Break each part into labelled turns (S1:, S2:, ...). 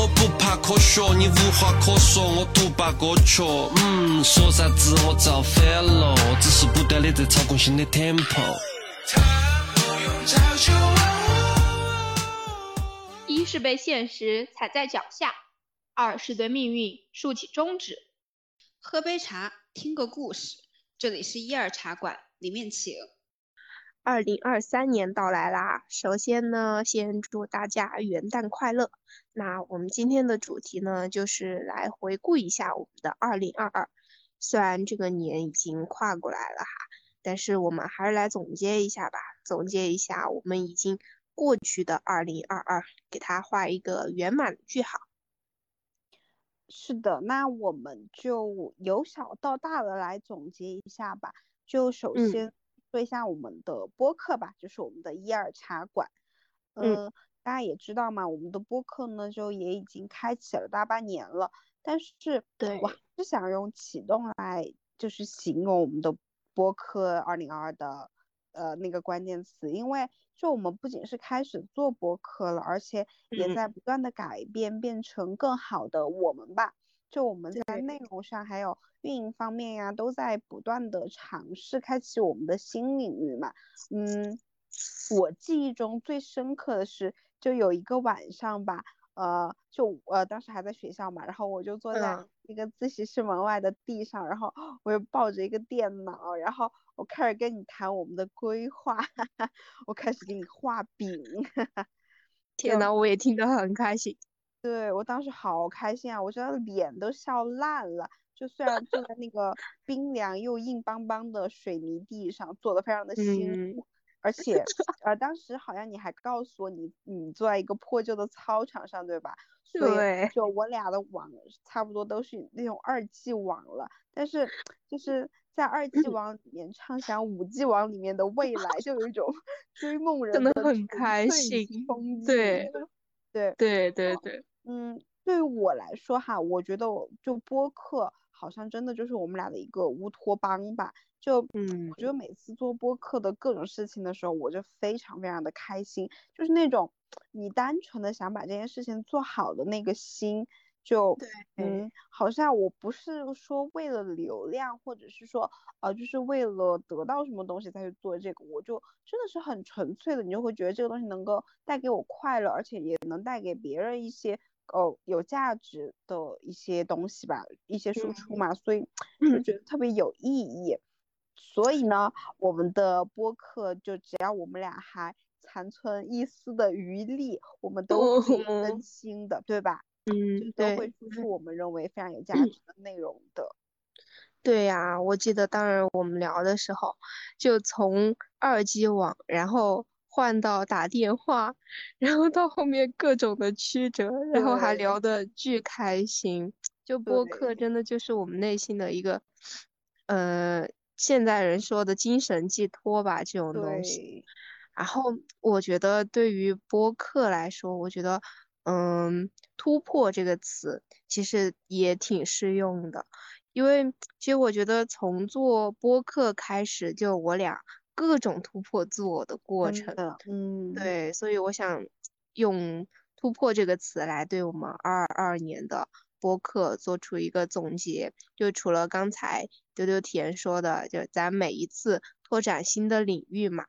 S1: 我不怕科学，你无话可说，我独霸歌曲。嗯，说啥子我造反了，只是不断的在操控新的 tempo。
S2: 一是被现实踩在脚下，二是对命运竖起中指。
S3: 喝杯茶，听个故事，这里是一二茶馆，里面请。
S4: 二零二三年到来啦，首先呢，先祝大家元旦快乐。那我们今天的主题呢，就是来回顾一下我们的二零二二。虽然这个年已经跨过来了哈，但是我们还是来总结一下吧，总结一下我们已经过去的二零二二，给它画一个圆满的句号。
S5: 是的，那我们就由小到大的来总结一下吧。就首先。说一下我们的播客吧，就是我们的一二茶馆。嗯，大家也知道嘛，我们的播客呢就也已经开启了大半年了。但是，
S4: 对，
S5: 我还是想用启动来就是形容我们的播客二零二二的呃那个关键词，因为就我们不仅是开始做播客了，而且也在不断的改变，变成更好的我们吧。就我们在内容上还有运营方面呀，都在不断的尝试开启我们的新领域嘛。嗯，我记忆中最深刻的是，就有一个晚上吧，呃，就呃当时还在学校嘛，然后我就坐在那个自习室门外的地上，然后我又抱着一个电脑，然后我开始跟你谈我们的规划，我开始给你画饼。
S4: 天呐，我也听得很开心。
S5: 对我当时好开心啊，我觉得脸都笑烂了。就虽然坐在那个冰凉又硬邦邦的水泥地上，坐的非常的辛苦，而且呃，当时好像你还告诉我你你坐在一个破旧的操场上，对吧？
S4: 对。
S5: 就我俩的网差不多都是那种二 G 网了，但是就是在二 G 网里面畅想五 G 网里面的未来，就有一种追梦人
S4: 的很开心。对。
S5: 对
S4: 对对对。
S5: 嗯，对于我来说哈，我觉得我就播客好像真的就是我们俩的一个乌托邦吧。就
S4: 嗯，
S5: 我觉得每次做播客的各种事情的时候，我就非常非常的开心，就是那种你单纯的想把这件事情做好的那个心，就嗯，好像我不是说为了流量，或者是说呃，就是为了得到什么东西才去做这个，我就真的是很纯粹的，你就会觉得这个东西能够带给我快乐，而且也能带给别人一些。哦，有价值的一些东西吧，一些输出嘛，所以 就觉得特别有意义。所以呢，我们的播客就只要我们俩还残存一丝的余力，我们都会更新的，对吧？
S4: 嗯，
S5: 都会输出我们认为非常有价值的内容的。
S4: 对呀，我记得当时我们聊的时候，就从二 G 网，然后。换到打电话，然后到后面各种的曲折，然后还聊得巨开心。就播客真的就是我们内心的一个，呃，现代人说的精神寄托吧，这种东西。然后我觉得对于播客来说，我觉得，嗯，突破这个词其实也挺适用的，因为其实我觉得从做播客开始，就我俩。各种突破自我的过程，
S5: 嗯，
S4: 对，所以我想用“突破”这个词来对我们二二年的播客做出一个总结。就除了刚才丢丢甜说的，就咱每一次拓展新的领域嘛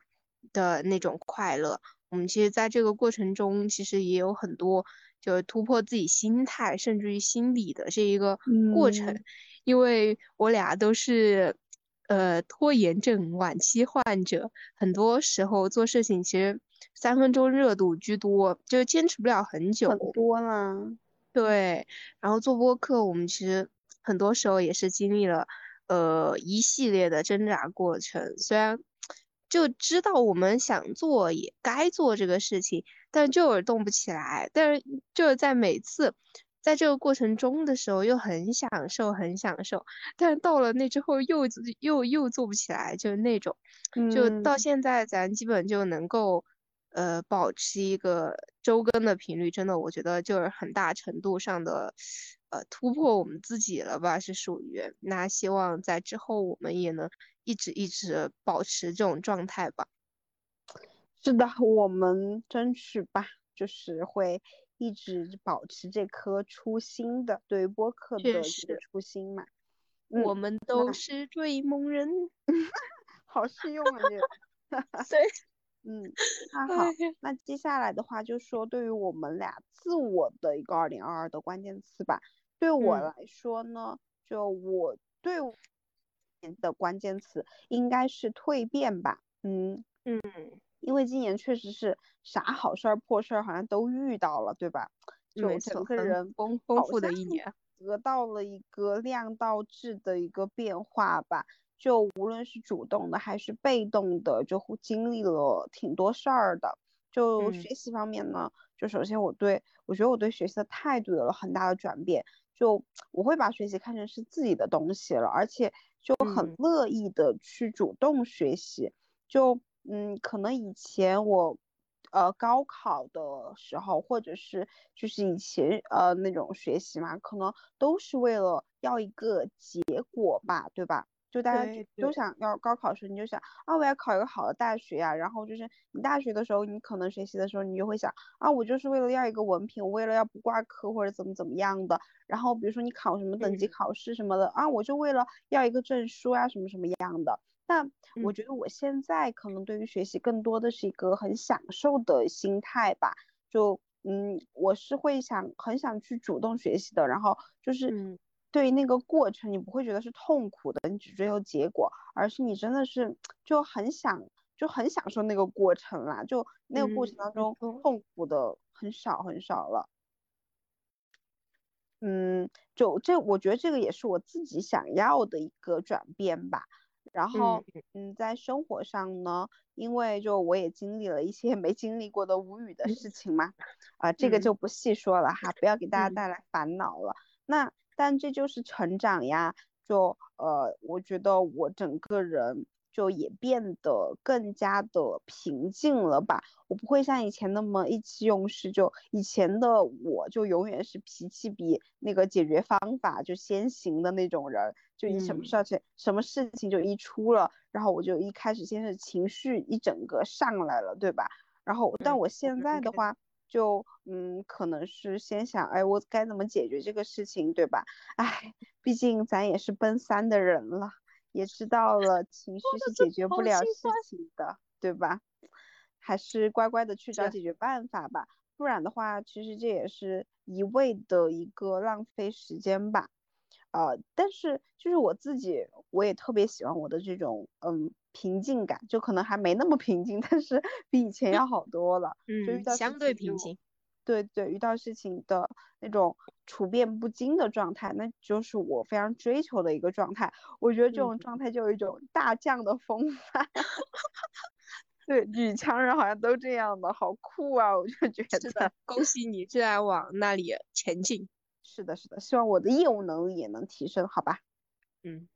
S4: 的那种快乐，我们其实在这个过程中，其实也有很多就是突破自己心态，甚至于心理的这一个过程，因为我俩都是。呃，拖延症晚期患者，很多时候做事情其实三分钟热度居多，就坚持不了很久。
S5: 很多啦。
S4: 对，然后做播客，我们其实很多时候也是经历了呃一系列的挣扎过程。虽然就知道我们想做也该做这个事情，但就是动不起来。但是就是在每次。在这个过程中的时候，又很享受，很享受，但是到了那之后，又又又做不起来，就是那种，就到现在，咱基本就能够，呃，保持一个周更的频率，真的，我觉得就是很大程度上的，呃，突破我们自己了吧，是属于。那希望在之后，我们也能一直一直保持这种状态吧。
S5: 是的，我们争取吧，就是会。一直保持这颗初心的，对于播客的初心嘛。
S4: 我
S5: 嗯，
S4: 们都是追梦人。
S5: 好适用啊这个。
S4: 对，
S5: 嗯，那好，那接下来的话就说对于我们俩自我的一个二零二二的关键词吧。对我
S4: 嗯
S5: 来说呢，就我对我的关键词应该是蜕变吧。嗯，
S4: 嗯，
S5: 因为今年确实是啥好事儿、破事儿好像都遇到了，对吧？就，整个人
S4: 丰丰富的一年。
S5: 得到了一个量到质的一个变化吧。就无论是主动的还是被动的，就会经历了挺多事儿的。就
S4: 嗯
S5: 学习方面呢，就首先我对我觉得我对学习的态度有了很大的转变。就 我会把学习看成是自己的东西了，而且就很
S4: 嗯
S5: 乐意的去主动学习。就嗯，可能以前我呃高考的时候，或者是就是以前呃那种学习嘛，可能都是为了要一个结果吧，对吧？就大家就都想要高考的时候，你就想啊，我要考一个好的大学呀、然后就是你大学的时候，你可能学习的时候，你就会想啊，我就是为了要一个文凭，我为了要不挂科或者怎么怎么样的。然后比如说你考什么等级
S4: 嗯
S5: 考试什么的啊，我就为了要一个证书啊，什么什么样的。但我
S4: 嗯
S5: 觉得我现在可能对于学习更多的是一个很享受的心态吧，就嗯，我是会想很想去主动学习的，然后就是
S4: 嗯
S5: 对于那个过程，你不会觉得是痛苦的，你只追求结果，而是你真的是就很想就很享受那个过程啦，就那个过程当中痛苦的很少很少了。嗯，就这，我觉得这个也是我自己想要的一个转变吧。然后，嗯，在生活上呢，因为就我也经历了一些 没经历过的无语的事情嘛，啊、这个
S4: 嗯
S5: 就不细说了哈，不要给大家
S4: 嗯
S5: 带来烦恼了。那但这就是成长呀，就呃，我觉得我整个人就也变得更加的平静了吧。我不会像以前那么意气用事，就以前的我就永远是脾气比那个解决方法就先行的那种人，就一什么
S4: 嗯
S5: 事情、什么事情就一出了，然后我就一开始先是情绪一整个上来了，对吧？然后但
S4: 嗯
S5: 我现在的话。就嗯，可能是先想，哎，我该怎么解决这个事情，对吧？哎，毕竟咱也是奔三的人了，也知道了情绪是解决不了事情的，对吧？还是乖乖的去找解决办法吧，不然的话，其实这也是一味的一个浪费时间吧。呃，但是就是我自己，我也特别喜欢我的这种嗯平静感，就可能还没那么平静，但是 比以前要好多了。就遇
S4: 嗯，
S5: 到事
S4: 相对平静。
S5: 对对，遇到事情的那种处变不惊的状态，那就是我非常追求的一个状态。我觉得这种
S4: 嗯
S5: 状态就有一种大将的风范。对，女强人好像都这样的，好酷啊！我就觉得
S4: 是的，恭喜你，正在往那里前进。
S5: 是的，是的，希望我的业务能力也能提升，好吧？
S4: 嗯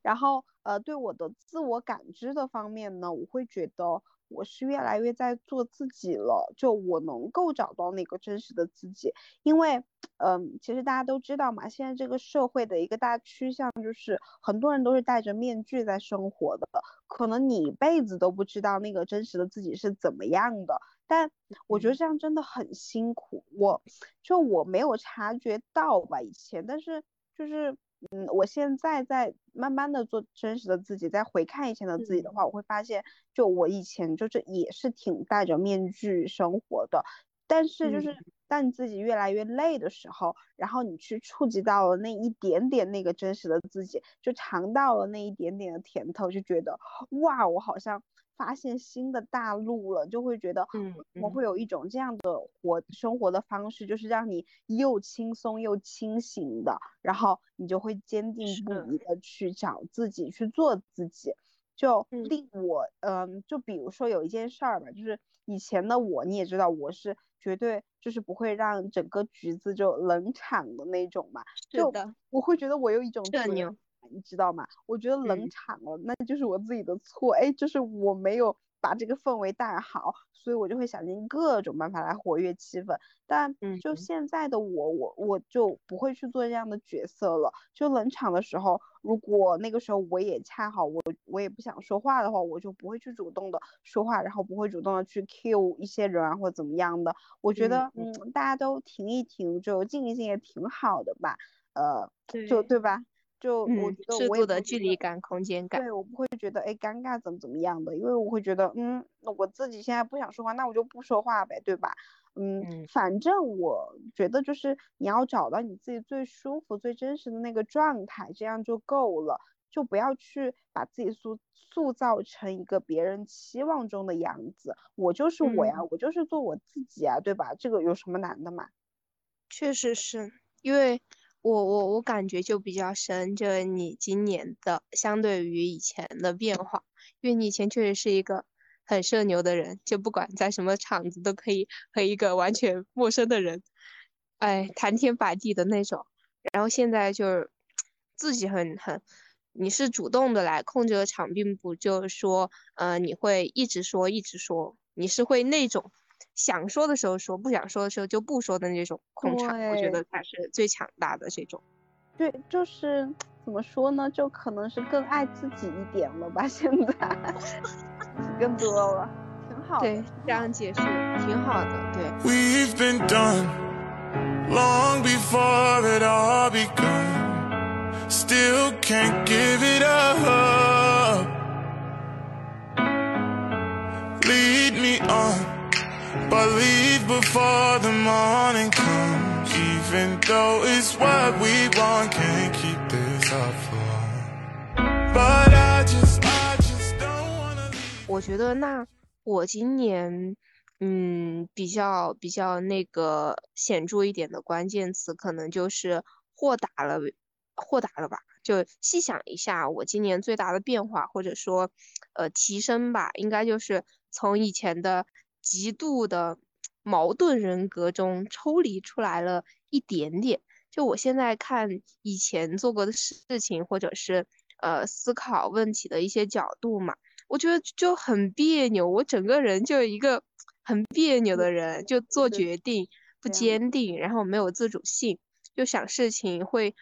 S5: 然后呃，对我的自我感知的方面呢，我会觉得我是越来越在做自己了，就我能够找到那个真实的自己，因为嗯、其实大家都知道嘛，现在这个社会的一个大趋向就是很多人都是戴着面具在生活的，可能你一辈子都不知道那个真实的自己是怎么样的，但我觉得
S4: 嗯。
S5: 这样真的很辛苦，我就我没有察觉到吧以前，但是就是嗯，我现在在慢慢的做真实的自己，再回看以前的自己的
S4: 嗯。
S5: 话，我会发现，就我以前就是也是挺戴着面具生活的，但是就是
S4: 嗯
S5: 当你自己越来越累的时候，然后你去触及到了那一点点那个真实的自己，就尝到了那一点点的甜头，就觉得哇，我好像发现新的大陆了，就会觉得
S4: 嗯嗯。
S5: 我会有一种这样的活生活的方式，就是让你又轻松又清醒的，然后你就会坚定不移的去找自己，去做自己。就
S4: 嗯。
S5: 令我，嗯，就比如说有一件事儿吧，就是以前的我，你也知道，我是绝对就是不会让整个局子就冷场的那种嘛，就，我会觉得我有一种你知道吗？我觉得冷
S4: 嗯
S5: 场了，那就是我自己的错，哎，就是我没有把这个氛围带好，所以我就会想尽各种办法来活跃气氛。但就
S4: 嗯
S5: 现在的我，我我就不会去做这样的角色了。就冷场的时候，如果那个时候我也恰好我我也不想说话的话，我就不会去主动的说话，然后不会主动的去 cue 一些人啊或怎么样的。我觉
S4: 嗯
S5: 得
S4: 嗯
S5: 嗯，大家都停一停，就静一静也挺好的吧。呃，
S2: 对
S5: 就对吧？就我
S4: 嗯
S5: 觉，得
S4: 适
S5: 我也
S4: 度的距离感、空间感。
S5: 对，我不会觉得哎尴尬怎么怎么样的，因为我会觉得嗯，那我自己现在不想说话，那我就不说话呗，对吧？嗯，
S4: 嗯
S5: 反正我觉得就是你要找到你自己最舒服、最真实的那个状态，这样就够了，就不要去把自己塑塑造成一个别人期望中的样子。我就是我呀，
S4: 嗯
S5: 我就是做我自己啊，对吧？这个有什么难的嘛？
S4: 确实是因为我我我感觉就比较深，就是你今年的相对于以前的变化，因为你以前确实是一个很社牛的人，就不管在什么场子都可以和一个完全陌生的人，哎，谈天摆地的那种。然后现在就是自己很很，你是主动的来控制场，并不就是说，呃，你会一直说一直说，你是会那种想说的时候说，不想说的时候就不说的那种控场，我觉得才是最强大的这种。
S5: 对，就是怎么说呢，就可能是更爱自己一点了吧，现在更多了，挺好的。
S4: 对，这样解释挺好的。对
S6: ，We've been done long before it all begun. Still can't give it up. Lead me on, but leave before the morning comes. Even though it's what we want, can't keep this up for long. But I just, I just don't wanna leave.
S4: 我觉得那我今年，嗯，比较比较那个显著一点的关键词，可能就是豁达了，豁达了吧？就细想一下，我今年最大的变化，或者说，呃，提升吧，应该就是从以前的极度的矛盾人格中抽离出来了一点点。就我现在看以前做过的事情，或者是呃思考问题的一些角度嘛。我觉得就很别扭，我整个人就是一个很别扭的人，就做决定不坚定，然后没有自主性，就想事情会，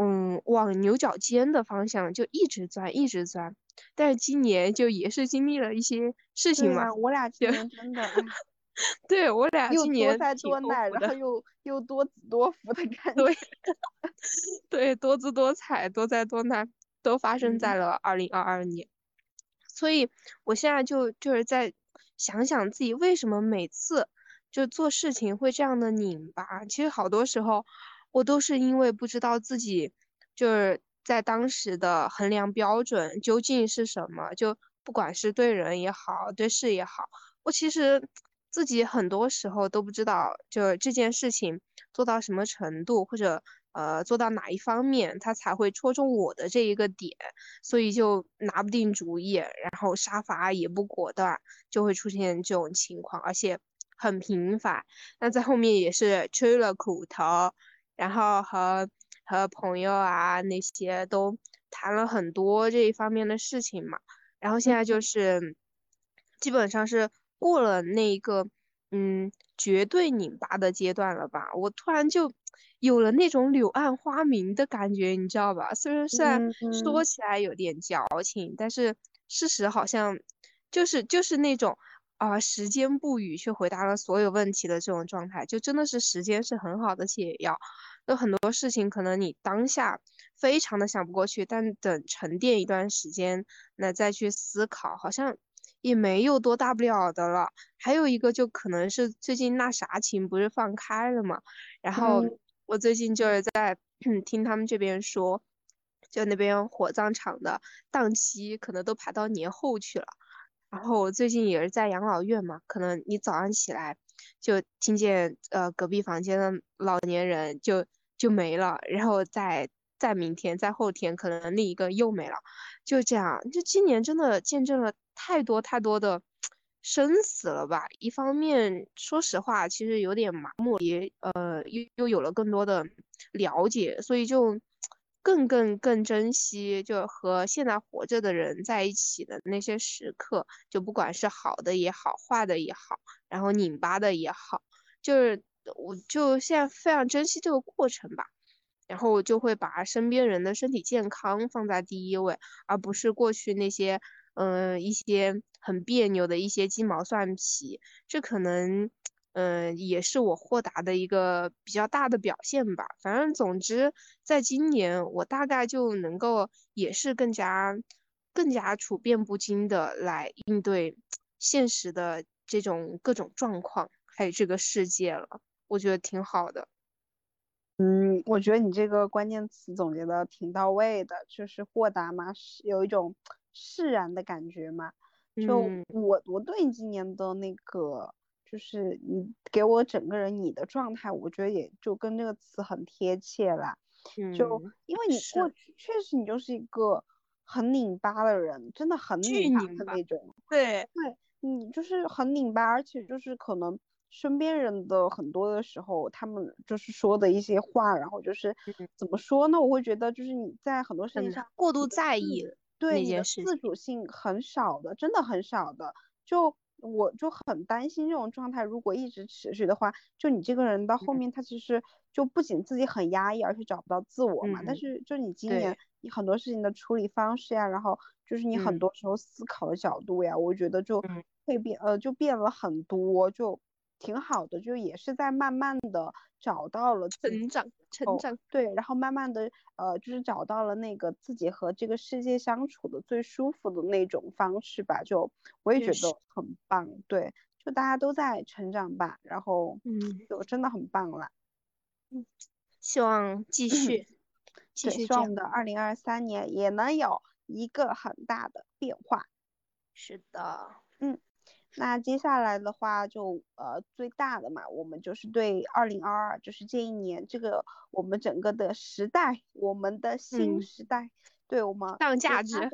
S4: 嗯，往牛角尖的方向就一直钻，一直钻。但是今年就也是经历了一些事情嘛
S5: 我俩今
S4: 就
S5: 年真的，哎
S4: 对我俩今年
S5: 灾多难，然后又又多子多福的感觉。
S4: 对 对，多姿多彩、多灾多难都发生
S5: 嗯
S4: 在了二零二二年。所以我现在就就是在想想自己为什么每次就做事情会这样的拧巴。其实好多时候我都是因为不知道自己就是在当时的衡量标准究竟是什么，就不管是对人也好，对事也好，我其实 自己很多时候都不知道，就这件事情做到什么程度，或者呃做到哪一方面，他才会戳中我的这一个点，所以就拿不定主意，然后杀伐也不果断，就会出现这种情况，而且很频繁。那在后面也是吃了苦头，然后和和朋友啊那些都谈了很多这一方面的事情嘛。然后现在就是基本上是过了那一个嗯绝对拧巴的阶段了吧？我突然就有了那种柳暗花明的感觉，你知道吧？虽然虽然说
S5: 嗯
S4: 起来有点矫情，但是事实好像就是就是那种啊、时间不语却回答了所有问题的这种状态，就真的是时间是很好的解药。有很多事情可能你当下非常的想不过去，但等沉淀一段时间，那再去思考，好像也没有多大不了的了。还有一个就可能是最近那啥情不是放开了嘛，然后
S5: 嗯
S4: 我最近就是在 听他们这边说，就那边火葬场的档期可能都排到年后去了。然后我最近也是在养老院嘛，可能你早上起来就听见呃隔壁房间的老年人就就没了，然后再再明天再后天可能另一个又没了，就这样。就今年真的见证了太多太多的生死了吧？一方面说实话，其实有点麻木，也呃又又有了更多的了解，所以就更更更珍惜，就和现在活着的人在一起的那些时刻，就不管是好的也好，坏的也好，然后拧巴的也好，就是我就现在非常珍惜这个过程吧。然后我就会把身边人的身体健康放在第一位，而不是过去那些嗯一些很别扭的一些鸡毛蒜皮。这可能嗯也是我豁达的一个比较大的表现吧。反正总之，在今年我大概就能够也是更加更加处变不惊的来应对现实的这种各种状况，还有这个世界了。我觉得挺好的。
S5: 嗯，我觉得你这个关键词总结的挺到位的，就是豁达嘛，是有一种释然的感觉嘛。就我我对你今年的那个，就是你给我整个人你的状态，我觉得也就跟这个词很贴切啦。就因为你过去确实你就是一个很拧巴的人，真的很拧巴的那种。
S4: 对
S5: 对，你就是很拧巴，而且就是可能。身边人的很多的时候，他们就是说的一些话，然后就是怎么说呢？我会觉得就是你在很多事情上
S4: 过度在意
S5: 对你的自主性很少的，真的很少的。就我就很担心这种状态如果一直持续的话，就你这个人到后面他其实就不仅自己很压抑，而且找不到自我嘛。但是就你今年你很多事情的处理方式呀，然后就是你很多时候思考的角度呀，我觉得就会变呃就变了很多就。挺好的，就也是在慢慢的找到了
S4: 成长，成长
S5: 对，然后慢慢的呃，就是找到了那个自己和这个世界相处的最舒服的那种方式吧，就我也觉得很棒，对，就大家都在成长吧，然后
S4: 嗯，
S5: 就真的很棒了，
S4: 嗯，希望继续，继续
S5: 希望我们的二零二三年也能有一个很大的变化，
S4: 是的，
S5: 嗯。那接下来的话，就呃最大的嘛，我们就是对二零二二，就是这一年这个我们整个的时代，我们的新时代，对我们
S4: 上价值，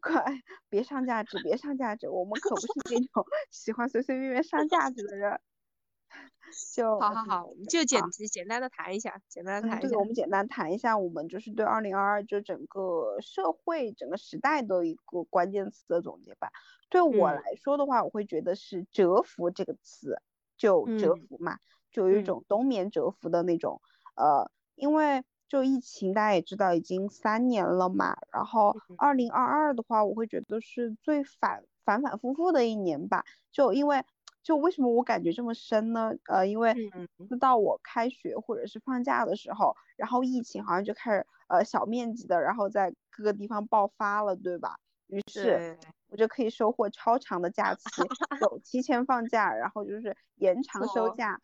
S5: 快别上价值，别上价值，我们可不是那种喜欢随随便便上价值的人。就
S4: 好好好，我们就简简单的谈一下，简单的谈一下。对，
S5: 我们简单谈一下，我们就是对二零二二就整个社会、整个时代的一个关键词的总结吧。对我来说的话，我会觉得是“蛰伏”这个词，就蛰伏嘛，就有一种冬眠蛰伏的那种。呃，因为就疫情，大家也知道已经三年了嘛。然后二零二二的话，我会觉得是最反反反复复的一年吧。就因为。就为什么我感觉这么深呢？呃，因为到我开学或者是放假的时候，然后疫情好像就开始呃小面积的，然后在各个地方爆发了，对吧？于是我就可以收获超长的假期，有提前放假，然后就是延长休假。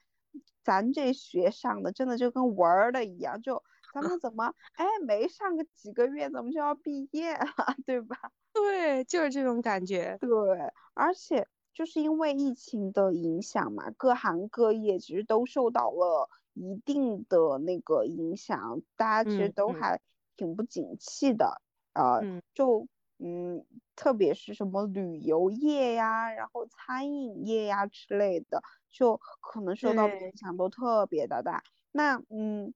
S5: 咱这学上的真的就跟玩的一样，就咱们怎么哎没上个几个月，怎么就要毕业了，对吧？
S4: 对，就是这种感觉。
S5: 对，而且。就是因为疫情的影响嘛，各行各业其实都受到了一定的那个影响，大家其实都还挺不景气的，呃，就嗯，特别是什么旅游业呀，然后餐饮业呀之类的，就可能受到的影响都特别的大。那嗯，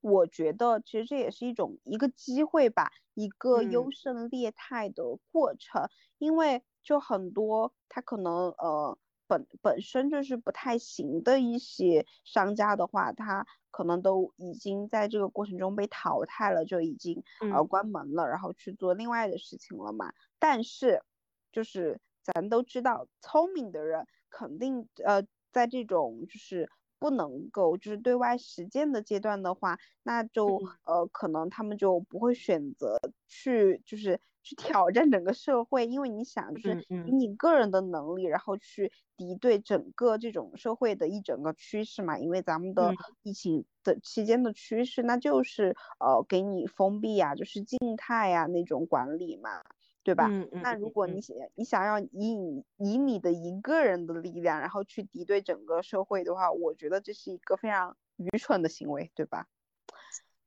S5: 我觉得其实这也是一种一个机会吧，一个优胜劣汰的过程，因为。就很多，他可能呃本本身就是不太行的一些商家的话，他可能都已经在这个过程中被淘汰了，就已经呃关门了，然后去做另外的事情了嘛。但是就是咱都知道，聪明的人肯定呃在这种就是不能够就是对外实践的阶段的话，那就呃可能他们就不会选择去就是。去挑战整个社会，因为你想，就是以你个人的能力，然后去敌对整个这种社会的一整个趋势嘛。因为咱们的疫情的期间的趋势，那就是呃给你封闭呀，就是静态呀那种管理嘛，对吧？那如果你想你想要以你以你的一个人的力量，然后去敌对整个社会的话，我觉得这是一个非常愚蠢的行为，对吧？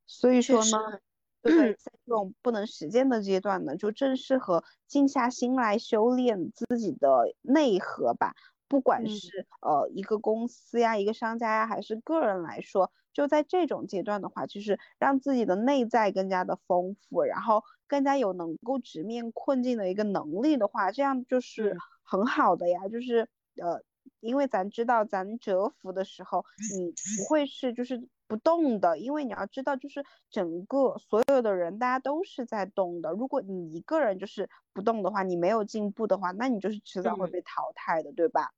S5: 所以说呢。对，在这种不能实践的阶段呢，就正适合静下心来修炼自己的内核吧。不管
S4: 嗯
S5: 是呃一个公司呀、一个商家呀，还是个人来说，就在这种阶段的话，就是让自己的内在更加的丰富，然后更加有能够直面困境的一个能力的话，这样就是
S4: 嗯
S5: 很好的呀。就是呃，因为咱知道咱蛰伏的时候，你不会是就是不动的，因为你要知道，就是整个所有的人大家都是在动的。如果你一个人就是不动的话，你没有进步的话，那你就是迟早会
S4: 嗯
S5: 被淘汰的，对吧？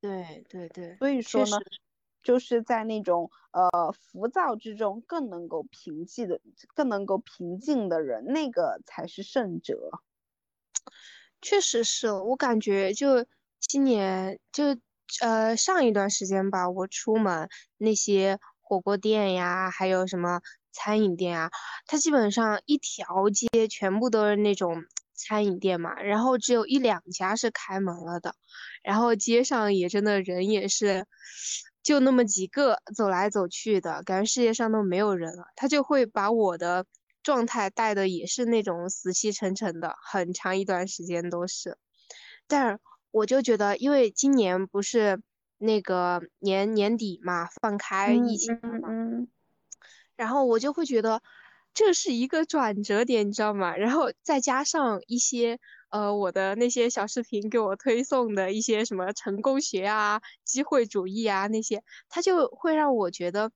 S4: 对对对，
S5: 所以说呢，就是在那种呃浮躁之中更能够平静的、更能够平静的人，那个才是胜者。
S4: 确实是我感觉就今年就呃上一段时间吧，我出门那些火锅店呀，还有什么餐饮店啊，它基本上一条街全部都是那种餐饮店嘛，然后只有一两家是开门了的，然后街上也真的人也是就那么几个走来走去的，感觉世界上都没有人了，他就会把我的状态带的也是那种死气沉沉的，很长一段时间都是。但是我就觉得，因为今年不是那个年年底嘛，放开疫情了嘛，
S5: 嗯
S4: 然后我就会觉得这是一个转折点，你知道吗？然后再加上一些呃我的那些小视频给我推送的一些什么成功学啊、机会主义啊那些，它就会让我觉得，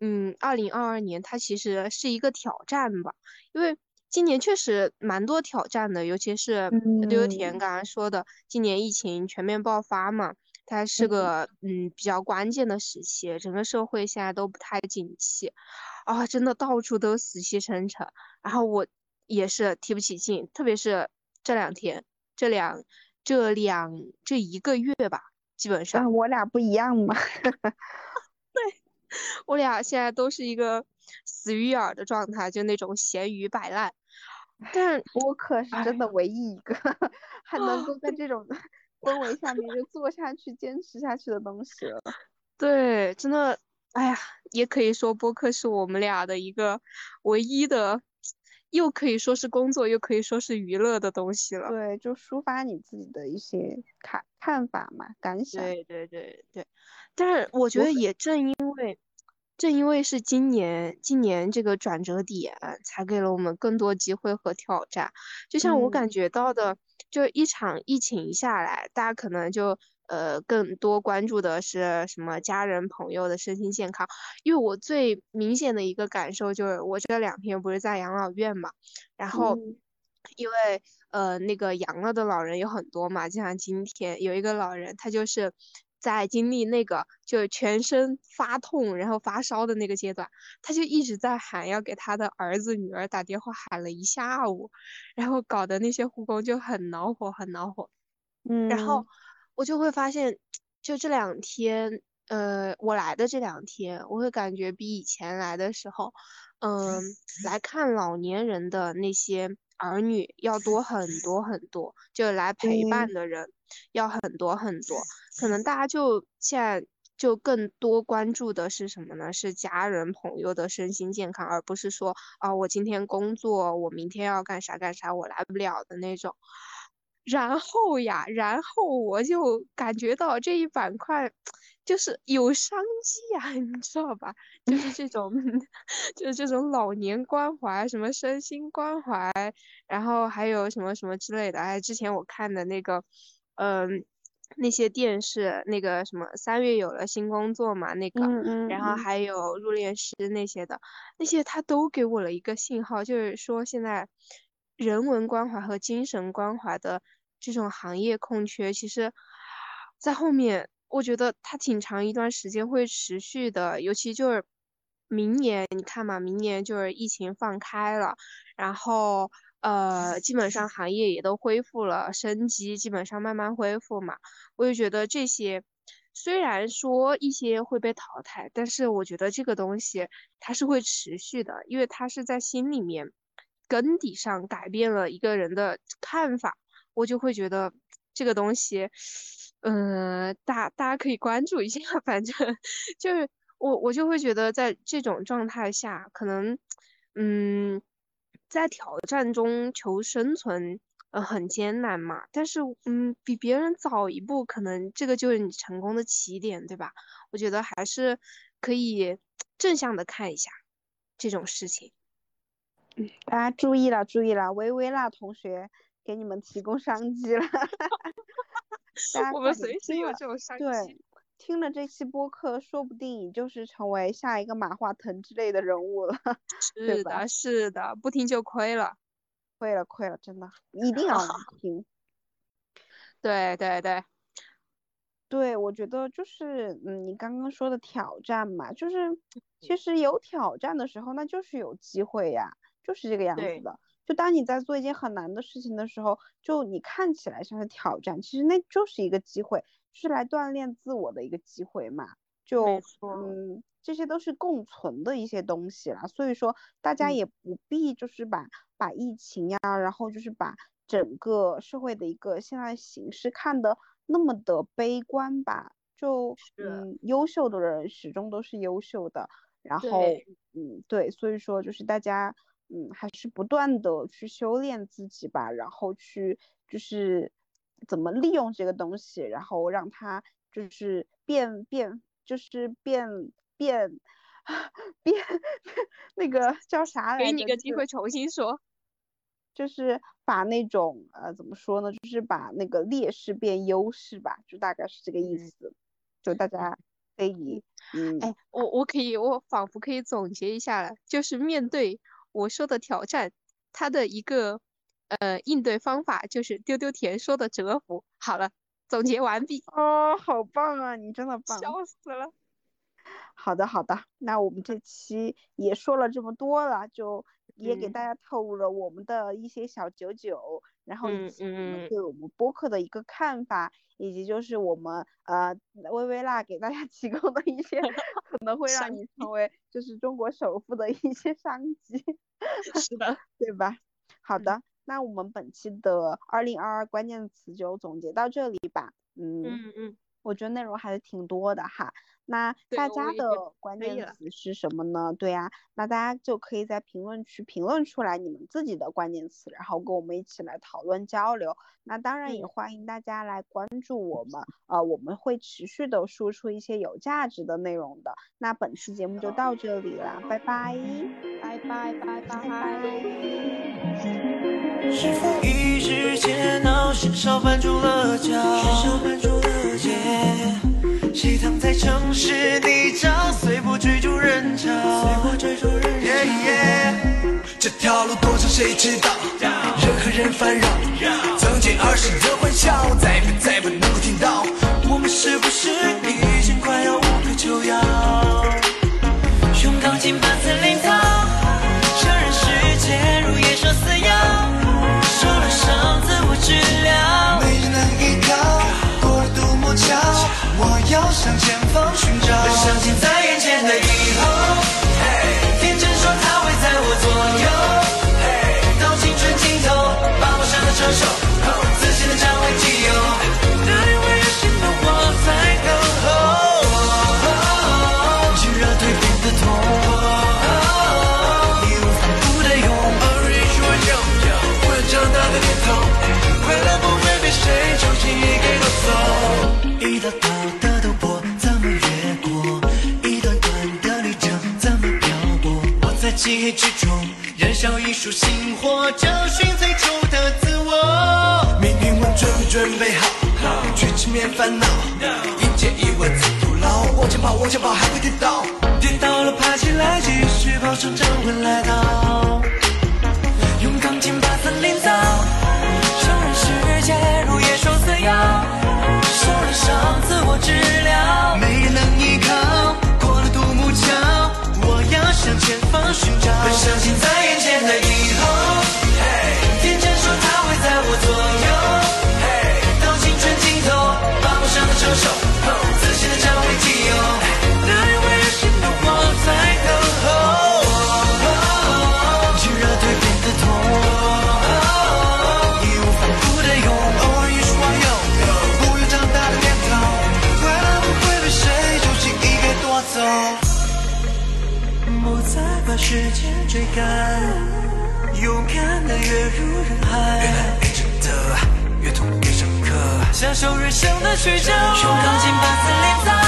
S4: 嗯，二零二二年它其实是一个挑战吧，因为今年确实蛮多挑战的，尤其是刘油田
S5: 嗯
S4: 刚刚说的，今年疫情全面爆发嘛。它是
S5: 嗯
S4: 个嗯比较关键的时期，整个社会现在都不太景气，啊，真的到处都死气沉沉。然后我也是提不起劲，特别是这两天，这两这两这一个月吧，基本上
S5: 啊我俩不一样嘛。
S4: 我俩现在都是一个死鱼眼儿的状态，就那种咸鱼摆烂。但
S5: 播客是真的唯一一个 还能
S4: 啊
S5: 够在这种 氛围下面就做下去、坚持下去的东西了。
S4: 对，真的，哎呀，也可以说播客是我们俩的一个唯一的，又可以说是工作，又可以说是娱乐的东西了。
S5: 对，就抒发你自己的一些看看法嘛、感想。
S4: 对对对对，但是我觉得也正因为，正因为是今年今年这个转折点，才给了我们更多机会和挑战。就像我
S5: 嗯
S4: 感觉到的，就一场疫情下来，大家可能就呃更多关注的是什么家人朋友的身心健康。因为我最明显的一个感受就是，我这两天不是在养老院嘛，然后
S5: 嗯
S4: 因为呃那个阳了的老人有很多嘛，就像今天有一个老人，他就是在经历那个就是全身发痛然后发烧的那个阶段，他就一直在喊要给他的儿子女儿打电话，喊了一下午，然后搞得那些护工就很恼火，很恼火。
S5: 嗯，
S4: 然后我就会发现，就这两天，呃，我来的这两天，我会感觉比以前来的时候，嗯、来看老年人的那些儿女要多很多很多，就来陪伴的人要很多很多。可能大家就现在就更多关注的是什么呢？是家人朋友的身心健康，而不是说啊，我今天工作，我明天要干啥干啥，我来不了的那种。然后呀，然后我就感觉到这一板块就是有商机呀，你知道吧？就是这种，就是这种老年关怀，什么身心关怀，然后还有什么什么之类的。哎，之前我看的那个，嗯、那些电视，那个什么三月有了新工作嘛，那个，
S5: 嗯嗯
S4: 然后
S5: 嗯。
S4: 还有入殓师那些的，那些他都给我了一个信号，就是说现在人文关怀和精神关怀的这种行业空缺，其实，在后面我觉得它挺长一段时间会持续的，尤其就是明年，你看嘛，明年就是疫情放开了，然后呃，基本上行业也都恢复了，生机基本上慢慢恢复嘛，我就觉得这些。虽然说一些会被淘汰，但是我觉得这个东西它是会持续的，因为它是在心里面根底上改变了一个人的看法，我就会觉得这个东西，嗯、大大家可以关注一下，反正就是我我就会觉得在这种状态下，可能嗯，在挑战中求生存呃很艰难嘛。但是嗯，比别人早一步，可能这个就是你成功的起点，对吧？我觉得还是可以正向的看一下这种事情。
S5: 大家注意了，注意了，薇薇娜同学给你们提供商机了。大家
S4: 我们随时有这种商
S5: 对
S4: 机。，
S5: 听了这期播客，说不定你就是成为下一个马化腾之类的人物了。
S4: 是的，是的，不听就亏了。
S5: 亏了，亏了，真的，一定要 听。
S4: 对对对，
S5: 对，我觉得就是，嗯，你刚刚说的挑战嘛，就是其实有挑战的时候，那就是有机会呀，就是这个样子的。就当你在做一件很难的事情的时候，就你看起来像是挑战，其实那就是一个机会，就是来锻炼自我的一个机会嘛。就嗯，这些都是共存的一些东西啦，所以说大家
S4: 嗯
S5: 也不必就是把把疫情呀，然后就是把整个社会的一个现在形势看得那么的悲观吧。就嗯，优秀的人始终都是优秀的，然后嗯，对，所以说就是大家嗯，还是不断的去修炼自己吧，然后去就是怎么利用这个东西，然后让它就是变变就是变变 变那个叫啥来着？
S4: 给你个机会重新说。
S5: 就是把那种呃怎么说呢，就是把那个劣势变优势吧，就大概是这个意
S4: 嗯
S5: 思。就大家可以嗯，
S4: 哎，我我可以，我仿佛可以总结一下了，就是面对我说的挑战，它的一个呃应对方法就是丢丢甜说的折服。好了，总结完毕，
S5: 哦，好棒啊，你真的棒。
S4: 笑死了。
S5: 好的，好的，那我们这期也说了这么多了，就也给
S4: 嗯
S5: 大家透露了我们的一些小九九，然后以
S4: 嗯
S5: 及我们
S4: 嗯
S5: 对我们播客的一个看法，以及就是我们呃薇薇娜给大家 提供的一些 可能会让你成为就是中国首富的一些商机，
S4: 是的，
S5: 对吧？好
S4: 嗯
S5: 的，那我们本期的二零二二关键词就总结到这里吧。嗯，
S4: 嗯嗯，
S5: 我觉得内容还是挺多的哈。那大家的关键词是什么呢？对呀、那大家就可以在评论区评论出来你们自己的关键词，然后跟我们一起来讨论交流。那当然也
S4: 嗯
S5: 欢迎大家来关注我们，呃，我们会持续的输出一些有价值的内容的。那本期节目就到这里啦，拜拜。
S4: 拜拜拜拜。
S7: 是否一时间闹，喧嚣绊住了脚？喧嚣绊住了脚。谁躺在城市泥沼，随波追逐人潮？随波追逐人潮。
S8: 这条路多长谁知道？人和人烦扰，曾经儿时的欢笑，再不再不能够听到。
S7: 我们是不是已经快要无可救药？用钢筋把森林造，了
S8: 独木桥，我要向前方寻找。
S7: 相信在眼前的以后，
S8: 找
S7: 一束星火，找寻最初的自我。
S8: 命运问准没准备好，去直面烦恼，迎接意外再徒劳，往前跑，往前跑，还会跌倒。
S7: 跌倒了爬起来，继续跑，成长会来到。用钢筋把森林造，承认世界如野兽撕咬，会。相信在眼前的一切时间追赶，勇敢的跃入人海。的，越痛越深刻。享受人生的曲折，用钢筋把森林造。这人世间如野兽自